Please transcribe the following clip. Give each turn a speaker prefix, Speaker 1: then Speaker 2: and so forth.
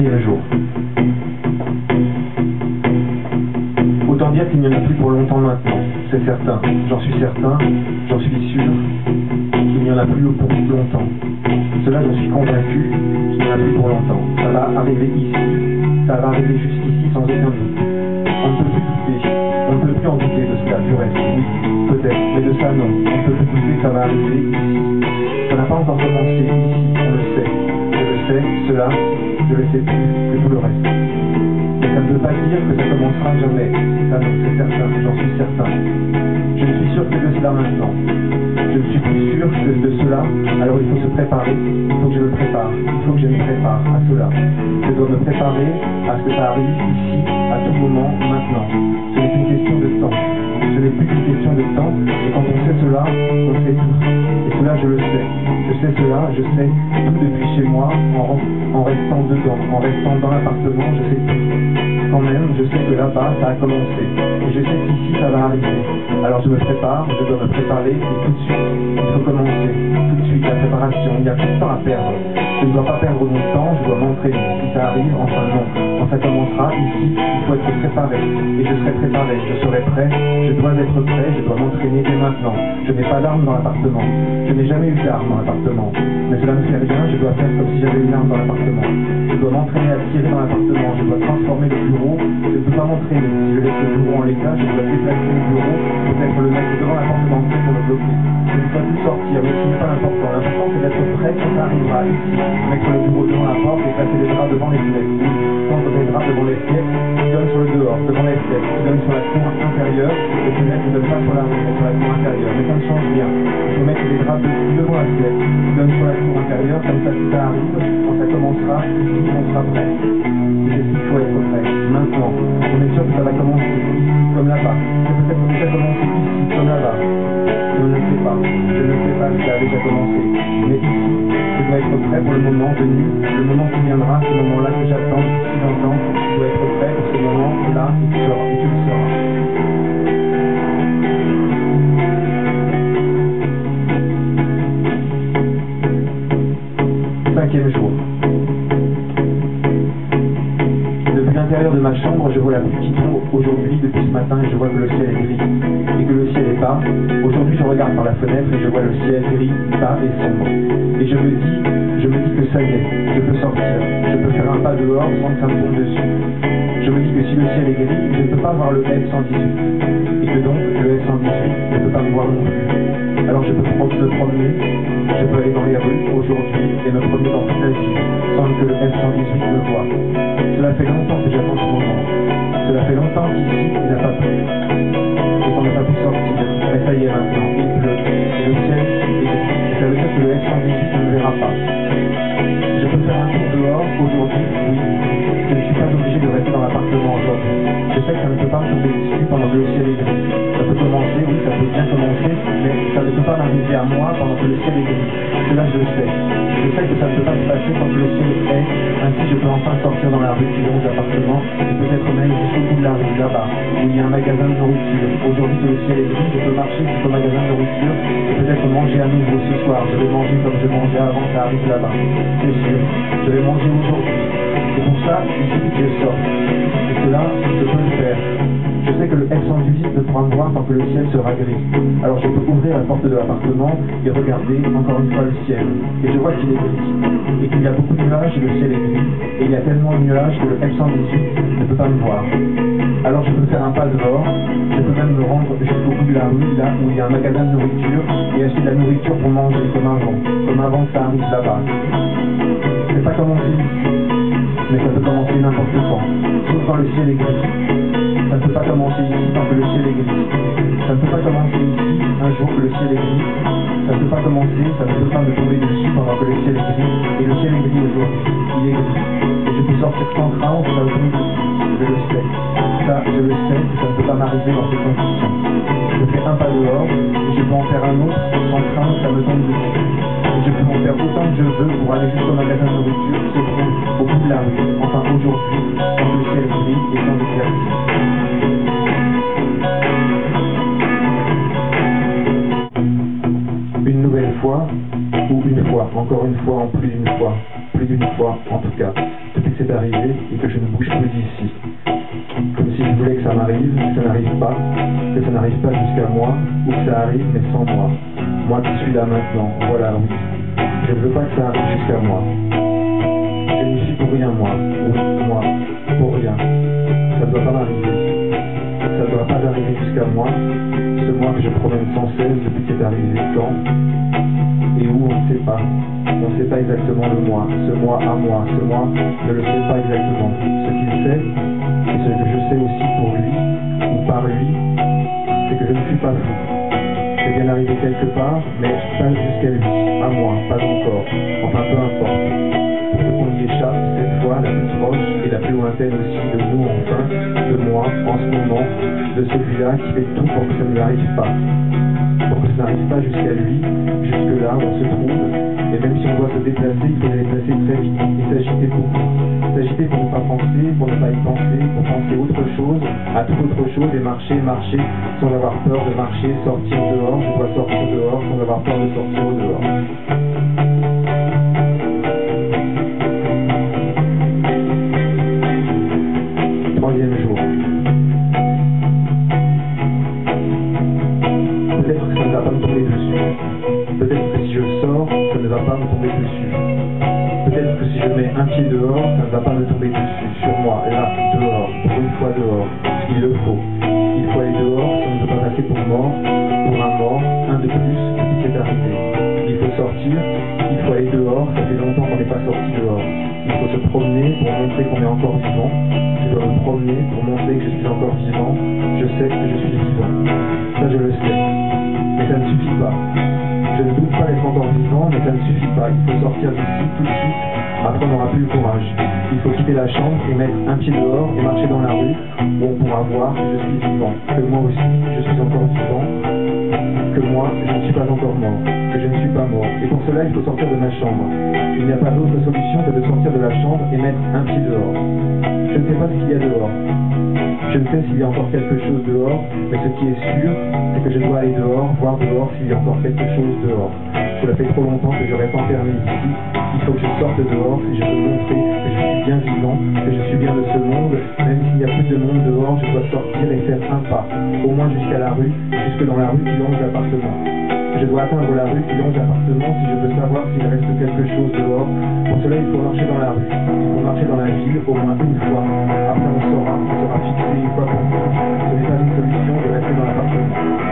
Speaker 1: Quatrième jour. Autant dire qu'il n'y en a plus pour longtemps maintenant, c'est certain, j'en suis certain, j'en suis sûr, qu'il n'y en a plus pour longtemps. Cela, je suis convaincu qu'il n'y en a plus pour longtemps. Ça va arriver ici, ça va arriver jusqu'ici sans aucun doute. On ne peut plus douter, on ne peut plus en douter de cela, du reste, oui, peut-être, mais de ça non, on ne peut plus douter ça va arriver ici. Ça n'a pas encore commencé ici, on le sait. Cela, je le sais plus que tout le reste. Mais ça ne veut pas dire que ça commencera jamais. Ça c'est certain, j'en suis certain. Je ne suis sûr que de cela maintenant. Je ne suis plus sûr que de cela, alors il faut se préparer, il faut que je me prépare, il faut que je me prépare à cela. Je dois me préparer à ce que ça arrive ici, à tout moment, maintenant. Ce n'est qu'une question de temps. Ce n'est plus qu'une question de temps, et quand on sait cela, on sait tout. Et cela, je le sais. Je sais cela, je sais en restant dans l'appartement, je sais tout. Quand même, je sais que là-bas, ça a commencé. Et je sais qu'ici, ça va arriver. Alors je me prépare, je dois me préparer, et tout de suite, il faut commencer. Tout de suite, la préparation, il n'y a plus de temps à perdre. Je ne dois pas perdre mon temps, je dois m'entraîner. Si ça arrive, enfin non. Quand ça commencera, ici, il faut être préparé. Et je serai préparé, je serai prêt, je dois être prêt, je dois m'entraîner dès maintenant. Je n'ai pas d'armes dans l'appartement. Je n'ai jamais eu d'armes dans l'appartement. Mais cela ne fait rien, je dois faire comme si j'avais une arme dans l'appartement. Je dois m'entraîner à tirer dans l'appartement, je dois transformer le bureau. Je ne peux pas m'entraîner. Si je laisse le bureau en l'état, je dois déplacer le bureau, peut-être le mettre devant l'appartement pour le bloquer. Je ne peux plus sortir, mais ce n'est pas important. L'important c'est d'être prêt quand ça arrivera ici. Mettre le bureau devant la porte et placer les draps devant les fenêtres. Tendre les draps devant les fenêtres, qui donnent sur le dehors, devant les fenêtres, qui donnent sur la cour intérieure, fenêtres ne donnent pas sur la sur la cour intérieure. Mais ça ne change rien. Il faut mettre les draps devant la fenêtre, qui donnent sur la cour intérieure, comme ça si ça arrive, quand ça commencera, on sera prêt. C'est ce qu'il faut être prêt. Maintenant, on est sûr que ça va commencer ici, comme là-bas. Peut-être déjà commencé ici, comme là-bas. Je ne sais pas. Je ne sais pas si ça a déjà commencé. Mais ici, je dois être prêt pour le moment venu, le moment qui viendra, ce moment-là que j'attends si longtemps. Je dois être prêt pour ce moment-là et tu seras, aujourd'hui depuis ce matin je vois que le ciel est gris et que le ciel est bas. Aujourd'hui, je regarde par la fenêtre et je vois le ciel gris, bas et sombre. Et je me dis, je me dis que ça y est, je peux sortir. Je peux faire un pas dehors sans que ça me tombe dessus. Je me dis que si le ciel est gris, je ne peux pas voir le F-118. Et que donc, le F-118 ne peut pas me voir non plus. Alors je peux me promener, je peux aller dans les rues aujourd'hui et me promener dans toute la ville sans que le F-118 me voie. Cela fait longtemps que j'attends ce moment. Longtemps qu'ici, n'a pas plu. Et qu'on n'a pas pu sortir. Mais ça y est maintenant, il pleut. Et le ciel est ça veut dire que le F-118 ne me verra pas. Je peux faire un tour dehors aujourd'hui, oui. Je ne suis pas obligé de rester dans l'appartement aujourd'hui. Je sais que ça ne peut pas tomber dessus pendant que le ciel est gris. Ça peut commencer, oui, ça peut bien commencer, mais ça ne peut pas m'arriver à moi pendant que le ciel est gris. Cela, je le sais. Je sais que ça ne peut pas se passer quand le ciel est. Ainsi, je peux enfin sortir dans la rue qui longe l'appartement et peut-être même jusqu'au bout de la rue, là-bas, où il y a un magasin de nourriture. Aujourd'hui que le ciel est gris, je peux marcher jusqu'au magasin de nourriture et peut-être manger à nouveau ce soir. Je vais manger comme je mangeais avant que ça arrive là-bas. C'est sûr. Je vais manger aujourd'hui. Et pour ça, il suffit que je sorte. Et cela, je peux le faire. Sais que le F-118 ne pourra me voir tant que le ciel sera gris. Alors je peux ouvrir la porte de l'appartement et regarder encore une fois le ciel. Et je vois qu'il est gris. Et qu'il y a beaucoup de nuages et le ciel est gris. Et il y a tellement de nuages que le F-118 ne peut pas me voir. Alors je peux faire un pas dehors. Je peux même me rendre jusqu'au bout de la rue, là où il y a un magasin de nourriture, et acheter de la nourriture pour manger comme avant. Comme avant que ça arrive là-bas. C'est pas commencé ici, mais ça peut commencer n'importe quand, sauf quand le ciel est gris. Ça ne peut pas commencer ici tant que le ciel est gris. Ça ne peut pas commencer ici un jour que le ciel est gris. Ça ne peut pas commencer, ça ne peut pas me tomber dessus pendant que le ciel est gris. Et le ciel est gris aujourd'hui, il est gris. Et je peux sortir sans crainte, ça dessus. Je le sais. Ça, je le sais, ça ne peut pas m'arriver dans ces conditions. Je fais un pas dehors, et je peux en faire un autre sans crainte, ça me tombe dessus. Et je peux en faire autant que je veux pour aller jusqu'au magasin de nourriture se trouve au bout de la rue. Fois, ou une fois, encore une fois, en plus d'une fois, plus d'une fois en tout cas, depuis que c'est arrivé et que je ne bouge plus d'ici. Comme si je voulais que ça m'arrive, que ça n'arrive pas, que ça n'arrive pas jusqu'à moi, ou que ça arrive mais sans moi. Moi qui suis là maintenant, voilà oui. Je ne veux pas que ça arrive jusqu'à moi. Je n'y suis pour rien moi, oui, moi, pour rien. Ça ne doit pas m'arriver. Ça ne doit pas arriver jusqu'à moi, ce moi que je promène sans cesse depuis que c'est arrivé quand et où on ne sait pas. On ne sait pas exactement le moi, ce moi à moi, ce moi ne le sait pas exactement. Ce qu'il sait, et ce que je sais aussi pour lui, ou par lui, c'est que je ne suis pas fou. C'est bien arrivé quelque part, mais pas jusqu'à lui, à moi, pas encore. Enfin, peu importe. Pour qu'on y échappe, cette fois, la plus proche et la plus lointaine aussi de nous, enfin, de moi, en ce moment, de celui-là qui fait tout pour que ça ne lui arrive pas pour que ça n'arrive pas jusqu'à lui, jusque là où on se trouve. Et même si on doit se déplacer, il faut se déplacer très vite pour ne pas y penser, pour penser autre chose, à toute autre chose et marcher, marcher sans avoir peur de marcher, sortir dehors. Je dois sortir dehors sans avoir peur de sortir dehors. Troisième jour. Peut-être que ça ne va pas me tomber dessus. Peut-être que si je sors, ça ne va pas me tomber dessus. Peut-être que si je mets un pied dehors, ça ne va pas me tomber dessus. Sur moi, là, dehors, pour une fois dehors. Il le faut. Il faut aller dehors si on ne veut pas passer pour mort, pour un mort, un de plus depuis que c'est arrivé. Il faut sortir, il faut aller dehors, ça fait longtemps qu'on n'est pas sorti dehors. Il faut se promener pour montrer qu'on est encore vivant. Je dois me promener pour montrer que je suis encore vivant. Je sais que je suis vivant. Ça, je le sais. Mais ça ne suffit pas. Je ne doute pas d'être encore vivant, mais ça ne suffit pas. Il faut sortir d'ici tout de suite. Après, on n'aura plus le courage. Il faut quitter la chambre et mettre un pied dehors et marcher dans la rue où on pourra voir que je suis vivant, que moi aussi, je suis encore vivant, que moi, je ne suis pas encore mort, je ne suis pas mort. Et pour cela, il faut sortir de ma chambre. Il n'y a pas d'autre solution que de sortir de la chambre et mettre un pied dehors. Je ne sais pas ce qu'il y a dehors. Je ne sais s'il y a encore quelque chose dehors, mais ce qui est sûr, c'est que je dois aller dehors, voir dehors s'il y a encore quelque chose dehors. Cela fait trop longtemps que je reste enfermé ici. Il faut que je sorte dehors si je veux montrer que je suis bien vivant, que je suis bien de ce monde. Même s'il n'y a plus de monde dehors, je dois sortir et faire un pas, au moins jusqu'à la rue, jusque dans la rue qui longe l'appartement. Je dois atteindre la rue qui longe l'appartement si je veux savoir s'il reste quelque chose dehors. Pour cela, il faut marcher dans la rue. Il faut marcher dans la ville au moins une fois. Après, on saura, on sera fixé une fois pour. Ce n'est pas une solution de rester dans l'appartement.